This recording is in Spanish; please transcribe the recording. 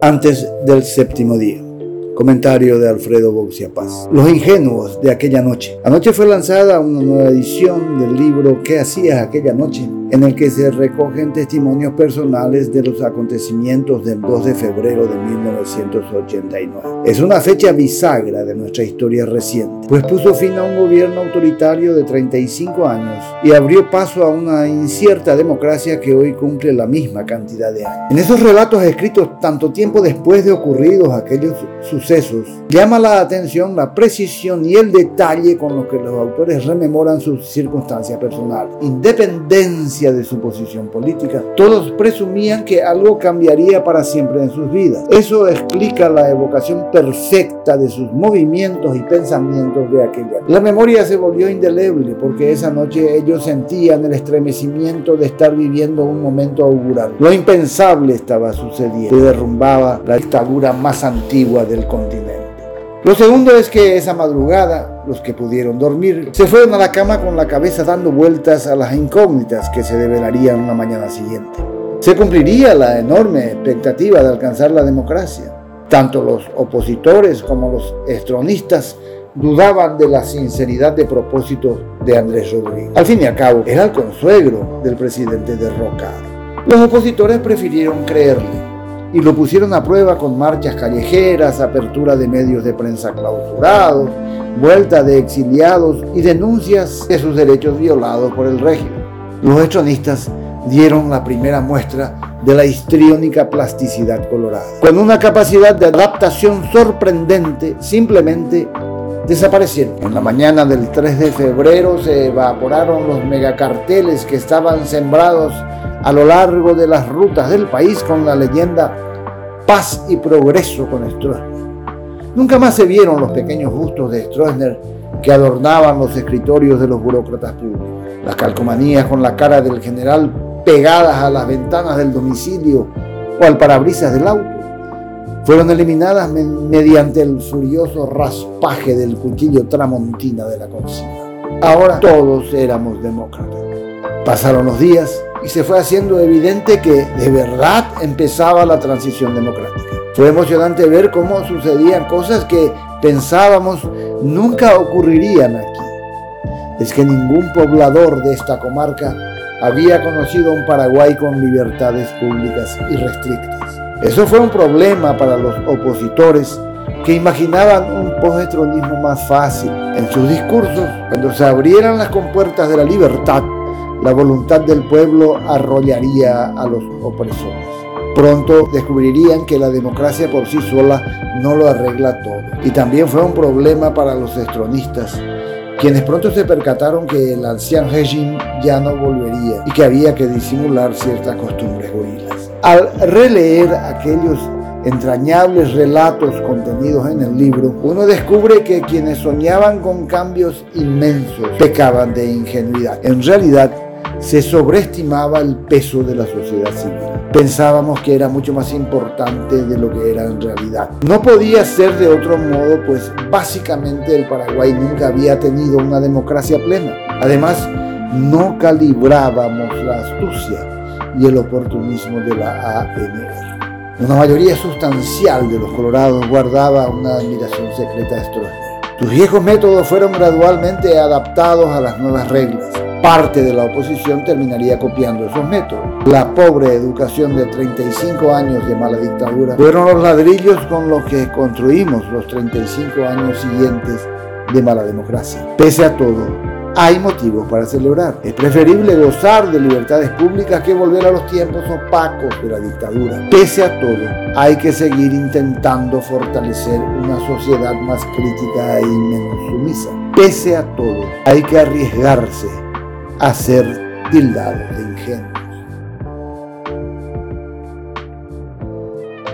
Antes del séptimo día. Comentario de Alfredo Boxia Paz. Los ingenuos de aquella noche. Anoche fue lanzada una nueva edición del libro ¿Qué hacías aquella noche? En el que se recogen testimonios personales de los acontecimientos del 2 de febrero de 1989. Es una fecha bisagra de nuestra historia reciente, pues puso fin a un gobierno autoritario de 35 años y abrió paso a una incierta democracia que hoy cumple la misma cantidad de años. En esos relatos escritos tanto tiempo después de ocurridos aquellos sucesos, llama la atención la precisión y el detalle con los que los autores rememoran sus circunstancias personales. Independencia de su posición política. Todos presumían que algo cambiaría para siempre en sus vidas. Eso explica la evocación perfecta de sus movimientos y pensamientos de aquella. La memoria se volvió indeleble porque esa noche ellos sentían el estremecimiento de estar viviendo un momento augural. Lo impensable estaba sucediendo. Se derrumbaba la dictadura más antigua del continente. Lo segundo es que esa madrugada, los que pudieron dormir, se fueron a la cama con la cabeza dando vueltas a las incógnitas que se develarían la mañana siguiente. Se cumpliría la enorme expectativa de alcanzar la democracia. Tanto los opositores como los estronistas dudaban de la sinceridad de propósito de Andrés Rodríguez. Al fin y al cabo, era el consuegro del presidente derrocado. Los opositores prefirieron creerle y lo pusieron a prueba con marchas callejeras, apertura de medios de prensa clausurados, vuelta de exiliados y denuncias de sus derechos violados por el régimen. Los hechonistas dieron la primera muestra de la histriónica plasticidad colorada. Con una capacidad de adaptación sorprendente, simplemente desaparecieron. En la mañana del 3 de febrero se evaporaron los megacarteles que estaban sembrados a lo largo de las rutas del país con la leyenda Paz y Progreso con Stroessner. Nunca más se vieron los pequeños bustos de Stroessner que adornaban los escritorios de los burócratas públicos. Las calcomanías con la cara del general pegadas a las ventanas del domicilio o al parabrisas del auto fueron eliminadas mediante el furioso raspaje del cuchillo tramontina de la consigna. Ahora todos éramos demócratas. Pasaron los días y se fue haciendo evidente que de verdad empezaba la transición democrática. Fue emocionante ver cómo sucedían cosas que pensábamos nunca ocurrirían aquí. Es que ningún poblador de esta comarca había conocido un Paraguay con libertades públicas irrestrictas. Eso fue un problema para los opositores que imaginaban un postronismo más fácil. En sus discursos, cuando se abrieran las compuertas de la libertad, la voluntad del pueblo arrollaría a los opresores. Pronto descubrirían que la democracia por sí sola no lo arregla todo. Y también fue un problema para los estronistas, quienes pronto se percataron que el anciano régimen ya no volvería y que había que disimular ciertas costumbres gorilas. Al releer aquellos entrañables relatos contenidos en el libro, uno descubre que quienes soñaban con cambios inmensos pecaban de ingenuidad. En realidad, se sobreestimaba el peso de la sociedad civil. Pensábamos que era mucho más importante de lo que era en realidad. No podía ser de otro modo, pues básicamente el Paraguay nunca había tenido una democracia plena. Además, no calibrábamos la astucia y el oportunismo de la ANR. Una mayoría sustancial de los colorados guardaba una admiración secreta a Stroessner. Sus viejos métodos fueron gradualmente adaptados a las nuevas reglas parte de la oposición terminaría copiando esos métodos. La pobre educación de 35 años de mala dictadura fueron los ladrillos con los que construimos los 35 años siguientes de mala democracia. Pese a todo, hay motivos para celebrar. Es preferible gozar de libertades públicas que volver a los tiempos opacos de la dictadura. Pese a todo, hay que seguir intentando fortalecer una sociedad más crítica y menos sumisa. Pese a todo, hay que arriesgarse a ser tildado de ingenuo.